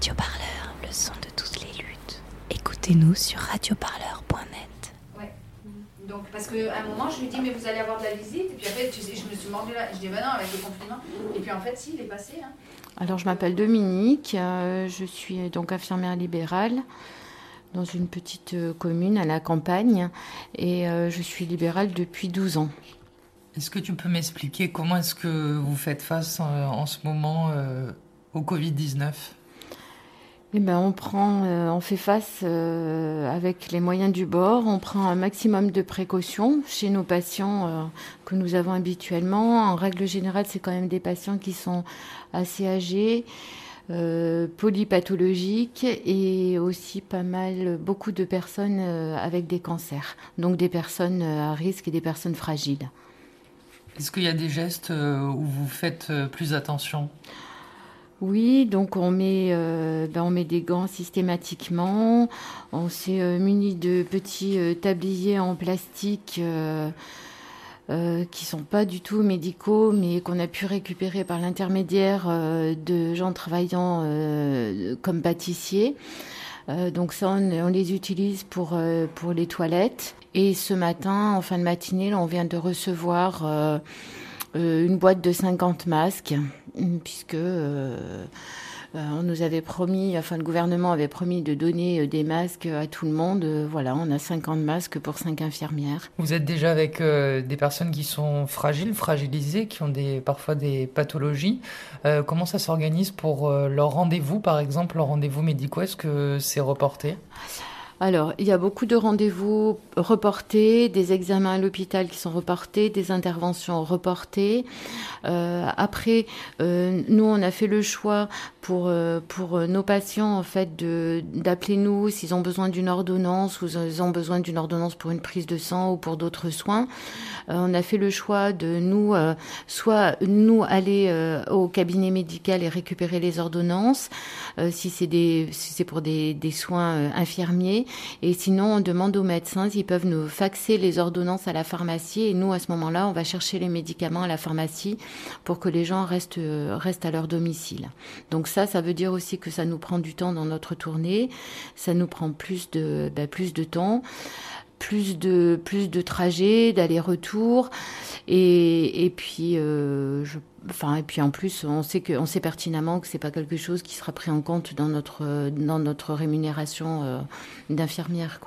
Radio Parleur, le son de toutes les luttes. Écoutez-nous sur radioparleur.net. Ouais. Donc, parce qu'à un moment, je lui dis, mais vous allez avoir de la visite. Et puis après, tu sais, je me suis mordu là. Je dis, bah non, avec le confinement. Et puis en fait, si, il est passé. Hein. Alors, je m'appelle Dominique, euh, je suis donc infirmière libérale dans une petite euh, commune à la campagne et euh, je suis libérale depuis 12 ans. Est-ce que tu peux m'expliquer comment est-ce que vous faites face euh, en ce moment euh, au Covid-19 Eh ben, on prend, euh, on fait face euh, avec les moyens du bord. On prend un maximum de précautions chez nos patients euh, que nous avons habituellement. En règle générale, c'est quand même des patients qui sont assez âgés, polypathologiques et aussi pas mal, beaucoup de personnes avec des cancers. Donc des personnes à risque et des personnes fragiles. Est-ce qu'il y a des gestes où vous faites plus attention? Oui, donc on met, euh, ben, on met des gants systématiquement. On s'est euh, muni de petits euh, tabliers en plastique qui sont pas du tout médicaux, mais qu'on a pu récupérer par l'intermédiaire de gens travaillant comme pâtissiers. Donc ça, on, les utilise pour, pour les toilettes. Et ce matin, en fin de matinée, là, on vient de recevoir une boîte de 50 masques, puisque euh, euh, on nous avait promis, enfin le gouvernement avait promis de donner euh, des masques à tout le monde. Euh, voilà, on a 50 masques pour 5 infirmières. Vous êtes déjà avec euh, des personnes qui sont fragiles, fragilisées, qui ont des, parfois des pathologies. Euh, comment ça s'organise pour euh, leurs rendez-vous, par exemple, leurs rendez-vous médicaux? Est-ce que c'est reporté? Alors, il y a beaucoup de rendez-vous reportés, des examens à l'hôpital qui sont reportés, des interventions reportées. Euh, après, euh, nous, on a fait le choix pour, euh, pour nos patients, en fait, d'appeler nous s'ils ont besoin d'une ordonnance ou s'ils ont besoin d'une ordonnance pour une prise de sang ou pour d'autres soins. On a fait le choix de nous, soit nous aller au cabinet médical et récupérer les ordonnances, si c'est si pour des, des soins infirmiers, et sinon on demande aux médecins s'ils peuvent nous faxer les ordonnances à la pharmacie, et nous à ce moment-là on va chercher les médicaments à la pharmacie pour que les gens restent, euh, restent à leur domicile. Donc ça, ça veut dire aussi que ça nous prend du temps dans notre tournée, ça nous prend plus de, ben, plus de temps plus de plus de trajets, d'aller-retour et, et puis euh, et puis en plus on sait que on sait pertinemment que c'est pas quelque chose qui sera pris en compte dans notre rémunération euh, d'infirmière.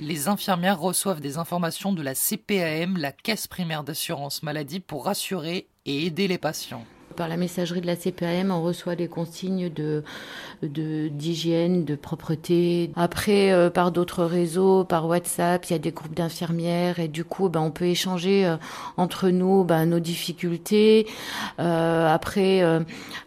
Les infirmières reçoivent des informations de la CPAM, la Caisse primaire d'assurance maladie, pour rassurer et aider les patients. Par la messagerie de la CPAM, on reçoit des consignes d'hygiène, de, propreté. Après, euh, par d'autres réseaux, par WhatsApp, il y a des groupes d'infirmières et du coup, ben, on peut échanger euh, entre nous ben, nos difficultés. Euh, après,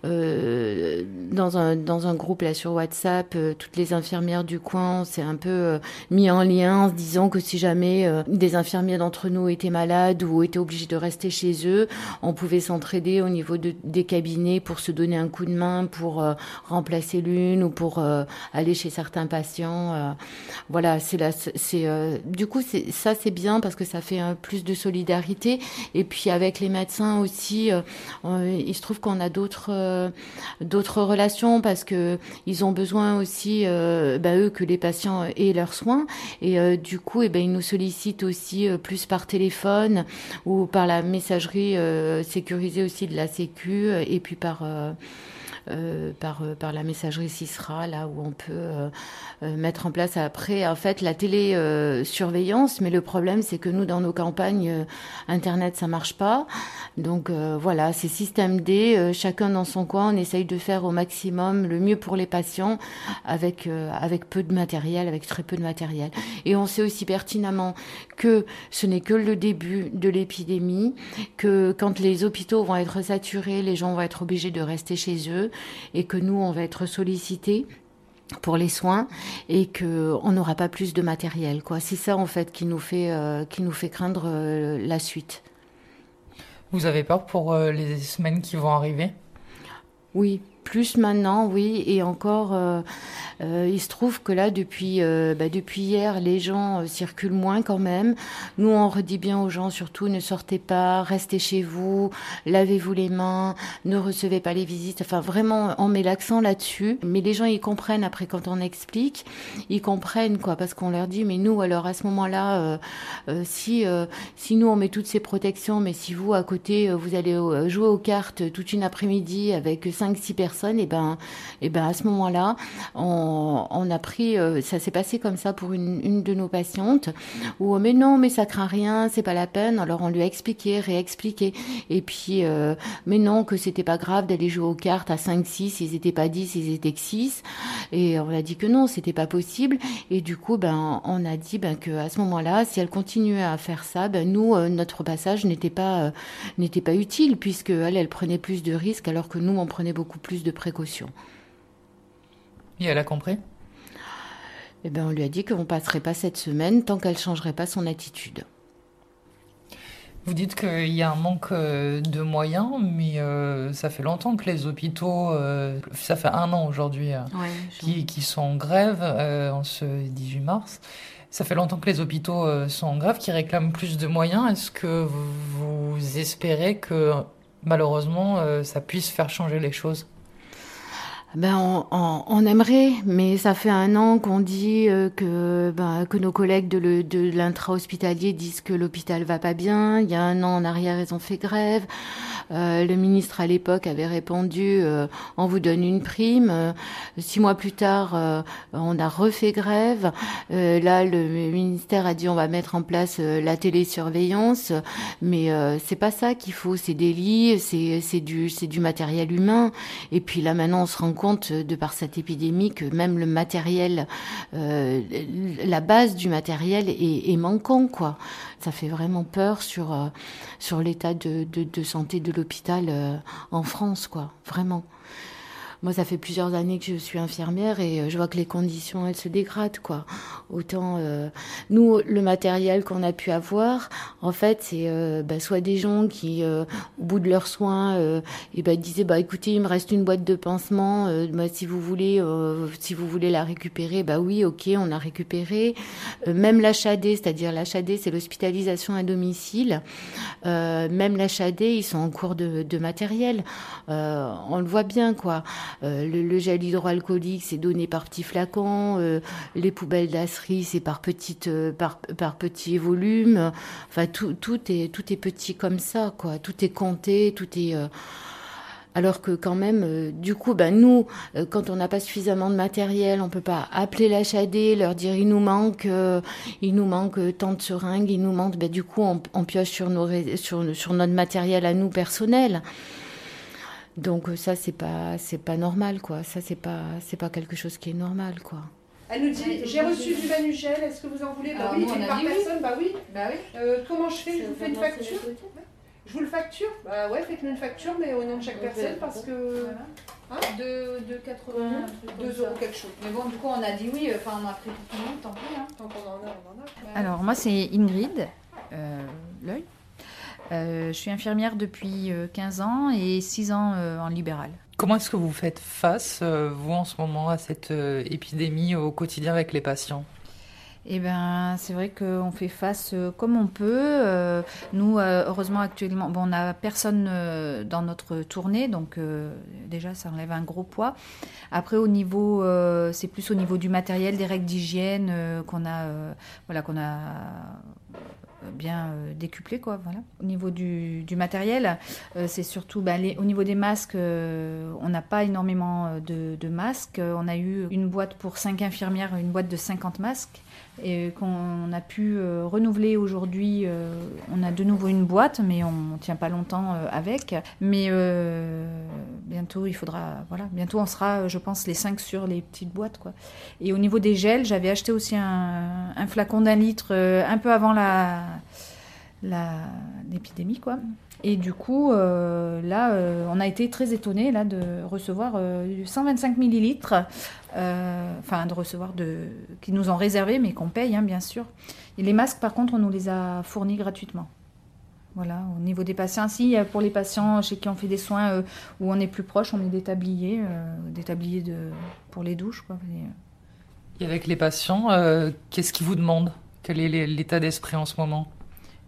dans un dans un groupe là sur WhatsApp, toutes les infirmières du coin, on s'est un peu mis en lien, en se disant que si jamais des infirmiers d'entre nous étaient malades ou étaient obligés de rester chez eux, on pouvait s'entraider au niveau de, des cabinets pour se donner un coup de main, pour euh, remplacer l'une ou pour euh, aller chez certains patients. euh. voilà, c'est là, c'est du coup ça c'est bien parce que ça fait plus de solidarité et puis avec les médecins aussi, il se trouve qu'on a d'autres d'autres relations parce que ils ont besoin aussi bah, eux que les patients aient leurs soins et du coup et ben ils nous sollicitent aussi plus par téléphone ou par la messagerie sécurisée aussi de la Sécu euh, et puis par euh, par, euh, par la messagerie CISRA, là où on peut euh, euh, mettre en place après, en fait, la télésurveillance. mais le problème, c'est que nous, dans nos campagnes, euh, Internet, ça marche pas. Donc euh, voilà, c'est système D, euh, chacun dans son coin, on essaye de faire au maximum le mieux pour les patients avec, euh, avec peu de matériel, avec très peu de matériel. Et on sait aussi pertinemment que ce n'est que le début de l'épidémie, que quand les hôpitaux vont être saturés, les gens vont être obligés de rester chez eux et que nous, on va être sollicités pour les soins et que on n'aura pas plus de matériel quoi. C'est ça en fait qui nous fait euh, qui nous fait craindre euh, la suite. Vous avez peur pour euh, les semaines qui vont arriver? Oui plus maintenant oui et encore euh, Euh, il se trouve que là, depuis, euh, bah, depuis hier, les gens circulent moins quand même. Nous, on redit bien aux gens, surtout, ne sortez pas, restez chez vous, lavez-vous les mains, ne recevez pas les visites. Enfin, vraiment, on met l'accent là-dessus. Mais les gens, ils comprennent après quand on explique. Ils comprennent, quoi, parce qu'on leur dit, mais nous, alors, à ce moment-là, si, si nous, on met toutes ces protections, mais si vous, à côté, vous allez jouer aux cartes toute une après-midi avec 5-6 personnes, et eh ben, et eh ben, à ce moment-là, on, a pris, euh, ça s'est passé comme ça pour une, une, de nos patientes, où mais non, mais ça craint rien, c'est pas la peine. Alors on lui a expliqué, réexpliqué, et puis euh, mais non, que c'était pas grave d'aller jouer aux cartes à 5-6, ils étaient pas 10, ils étaient que 6, et on a dit que non, c'était pas possible, et du coup, ben on a dit ben que à ce moment-là, si elle continuait à faire ça, ben nous, euh, notre passage n'était pas n'était pas utile puisque elle, elle prenait plus de risques alors que nous, on prenait beaucoup plus de précautions. Et elle a compris? Eh bien, on lui a dit qu'on ne passerait pas cette semaine tant qu'elle ne changerait pas son attitude. Vous dites qu'il y a un manque euh, de moyens, mais euh, ça fait longtemps que les hôpitaux, euh, ça fait un an aujourd'hui, qui, sont en grève en ce 18 mars. Ça fait longtemps que les hôpitaux sont en grève, qui réclament plus de moyens. Est-ce que vous espérez que malheureusement ça puisse faire changer les choses? Ben on, on, aimerait, mais ça fait un an qu'on dit euh, que ben, que nos collègues de, l'intra-hospitalier disent que l'hôpital va pas bien. Il y a un an en arrière, ils ont fait grève. Euh, le ministre à l'époque avait répondu euh, on vous donne une prime. Euh, six mois plus tard, on a refait grève. là, le ministère a dit on va mettre en place la télésurveillance, mais c'est pas ça qu'il faut. C'est des lits, c'est c'est du c'est du matériel humain. Et puis là maintenant, on se rend compte de par cette épidémie que même le matériel, la base du matériel est, est manquant quoi ça fait vraiment peur sur, euh, sur l'état de, de, de, santé de l'hôpital euh, en France, quoi, vraiment. Moi, ça fait plusieurs années que je suis infirmière et euh, je vois que les conditions, elles se dégradent, quoi. Autant, euh, nous, le matériel qu'on a pu avoir, en fait, c'est euh, bah, soit des gens qui, au bout de leurs soins, et bah, disaient, bah, écoutez, il me reste une boîte de pansement, bah, si vous voulez, si vous voulez la récupérer, bah oui, ok, on a récupéré. même l'HAD, c'est-à-dire l'HAD, c'est l'hospitalisation à domicile. même l'HAD, ils sont en cours de, de matériel. on le voit bien, quoi. Euh, le, gel hydroalcoolique, c'est donné par petits flacons. Euh, les poubelles d'asserie, c'est par petites, euh, par, petits volumes. Enfin, tout, tout est, tout est petit comme ça, quoi. Tout est compté, tout est. Alors que quand même, du coup, ben nous, quand on n'a pas suffisamment de matériel, on peut pas appeler l'HAD, leur dire il nous manque, il nous manque tant de seringues, il nous manque. Ben du coup, on, pioche sur nos sur, sur notre matériel à nous personnel. Donc euh, ça c'est pas c'est pas normal quoi. Ça c'est pas c'est pas quelque chose qui est normal quoi. Elle nous dit j'ai reçu du Manugel, est-ce que vous en voulez? Bah oui, par personne, bah oui. Bah oui. Euh, comment je fais? Je vous fais une facture? Je vous le facture? Bah ouais, faites-nous une facture, mais au nom de chaque personne parce que. Hein? De, de 80, 2 euros quelque chose. Mais bon, du coup, on a dit oui, enfin, on a pris tout le monde, tant pis. Hein. Tant qu'on en a, on en a. Alors, moi, c'est Ingrid, euh, l'œil. Euh, je suis infirmière depuis 15 euh, ans et 6 ans euh, en libéral. Comment est-ce que vous faites face, vous, en ce moment, à cette épidémie au quotidien avec les patients? Eh ben, c'est vrai qu'on fait face comme on peut. nous, heureusement, actuellement, bon, on n'a personne dans notre tournée, donc déjà, ça enlève un gros poids. Après, au niveau, c'est plus au niveau du matériel, des règles d'hygiène qu'on a, voilà, qu'on a bien euh, décuplé quoi voilà. Au niveau du, matériel euh, c'est surtout bah, au niveau des masques euh, on n'a pas énormément de, de, masques. On a eu une boîte pour 5 infirmières une boîte de 50 masques et qu'on a pu euh, renouveler aujourd'hui. Euh, on a de nouveau une boîte, mais on ne tient pas longtemps euh, avec. Mais bientôt, il faudra, voilà, bientôt on sera, je pense, les 5 sur les petites boîtes, quoi. Et au niveau des gels, j'avais acheté aussi un, un flacon d'un litre un peu avant la l'épidémie, quoi. Et du coup, euh, là, euh, on a été très étonnés là, de recevoir 125 euh, millilitres, enfin de recevoir de, qui nous ont réservé, mais qu'on paye, hein, bien sûr. Et les masques, par contre, on nous les a fournis gratuitement. Voilà, au niveau des patients, si pour les patients chez qui on fait des soins où on est plus proche, on met des tabliers, des tabliers de, pour les douches. Quoi. Et avec les patients, qu'est-ce qu'ils vous demandent? Quel est l'état d'esprit en ce moment?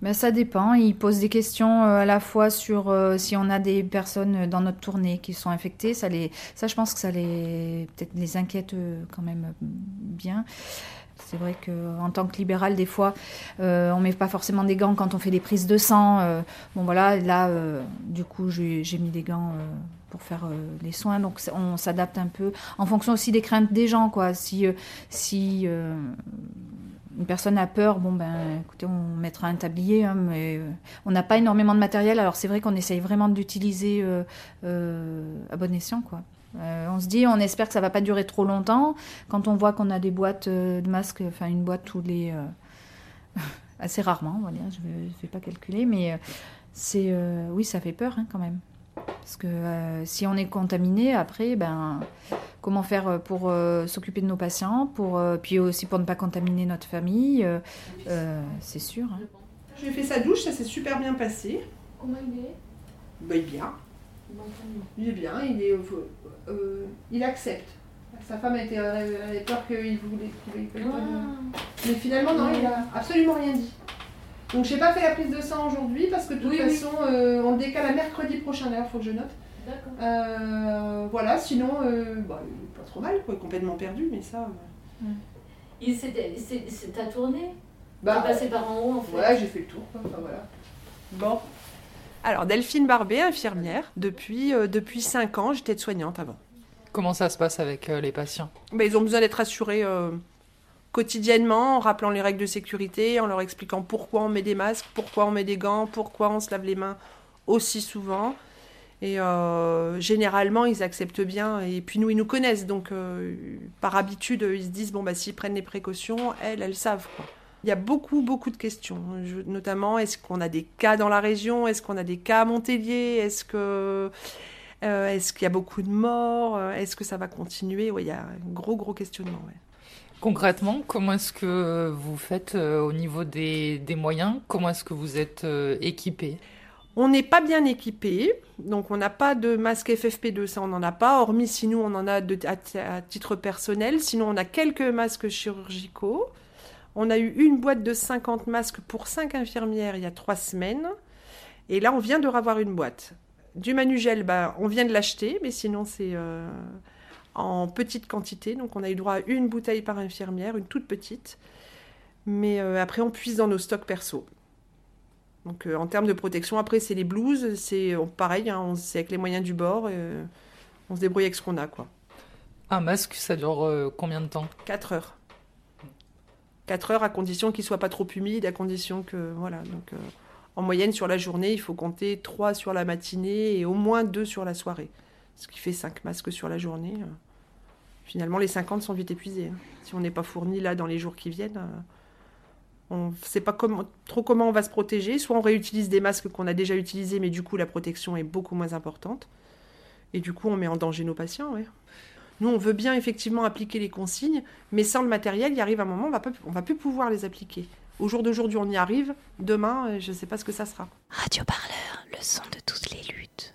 Ben, ça dépend. Ils posent des questions à la fois sur si on a des personnes dans notre tournée qui sont infectées. Ça, je pense que ça les, peut-être les inquiète quand même bien. C'est vrai qu'en tant que libéral, des fois, euh, on ne met pas forcément des gants quand on fait des prises de sang. Euh, bon, voilà, là, euh, du coup, j'ai mis des gants pour faire les soins. Donc, on s'adapte un peu en fonction aussi des craintes des gens, quoi. Si, si une personne a peur, bon, ben, écoutez, on mettra un tablier, hein, mais on n'a pas énormément de matériel. Alors, c'est vrai qu'on essaye vraiment d'utiliser à bon escient, quoi. Euh, on se dit, on espère que ça va pas durer trop longtemps. Quand on voit qu'on a des boîtes euh, de masques, enfin une boîte tous les euh, assez rarement, on va dire, je ne vais, pas calculer, mais c'est oui, ça fait peur hein, quand même. Parce que si on est contaminé, après, ben, comment faire pour s'occuper de nos patients, pour, puis aussi pour ne pas contaminer notre famille, c'est sûr. Hein. J'ai fait sa douche, ça s'est super bien passé. Comment il est ben, Bien. Il est bien, il est euh, il accepte. Sa femme était, avait peur qu'il voulait, qu ah. Mais finalement, non, il a absolument rien dit. Donc, j'ai pas fait la prise de sang aujourd'hui parce que de toute façon, euh, on décale à mercredi prochain. D'ailleurs, faut que je note. Euh, voilà, sinon, bah, il est pas trop mal, quoi, complètement perdu, mais ça. C'est ta tournée? Bah, passé par en haut en fait? Ouais, j'ai fait le tour. Enfin, voilà. Bon, alors, Delphine Barbet, infirmière. Depuis, euh, depuis 5 ans, j'étais soignante avant. Comment ça se passe avec euh, les patients? Ben, Ils ont besoin d'être assurés euh, quotidiennement en rappelant les règles de sécurité, en leur expliquant pourquoi on met des masques, pourquoi on met des gants, pourquoi on se lave les mains aussi souvent. Et généralement, ils acceptent bien. Et puis nous, ils nous connaissent. Donc, par habitude, ils se disent, bon, bah, s'ils prennent les précautions, elles, elles savent. Quoi. Il y a beaucoup, beaucoup de questions. notamment, est-ce qu'on a des cas dans la région? Est-ce qu'on a des cas à Montpellier? Est-ce que... Euh, est-ce qu'il y a beaucoup de morts? Est-ce que ça va continuer? Il y a un gros, gros questionnement. Concrètement, comment est-ce que vous faites euh, au niveau des, moyens? Comment est-ce que vous êtes euh, équipé? On n'est pas bien équipé, donc on n'a pas de masque FFP2, ça on n'en a pas, hormis si nous on en a à, titre personnel, sinon on a quelques masques chirurgicaux. On a eu une boîte de 50 masques pour 5 infirmières il y a 3 semaines. Et là, on vient de revoir une boîte. Du manugel, bah, on vient de l'acheter, mais sinon c'est euh, en petite quantité. Donc on a eu droit à une bouteille par infirmière, une toute petite. Mais euh, après, on puise dans nos stocks perso. Donc euh, en termes de protection, après, c'est les blouses, c'est pareil, hein, c'est avec les moyens du bord. on se débrouille avec ce qu'on a. quoi. Un masque, ça dure combien de temps? 4 heures. 4 heures à condition qu'il soit pas trop humide, à condition que voilà. Donc euh, en moyenne sur la journée, il faut compter 3 sur la matinée et au moins 2 sur la soirée. Ce qui fait 5 masques sur la journée. Euh. Finalement, les 50 sont vite épuisés. Hein. Si on n'est pas fourni là dans les jours qui viennent, euh, on ne sait pas trop comment on va se protéger. Soit on réutilise des masques qu'on a déjà utilisés, mais du coup la protection est beaucoup moins importante. Et du coup, on met en danger nos patients. Nous, on veut bien effectivement appliquer les consignes, mais sans le matériel, il arrive un moment, on va on va plus pouvoir les appliquer. Au jour d'aujourd'hui, on y arrive. Demain, euh, je ne sais pas ce que ça sera. Radio Parleur, le son de toutes les luttes.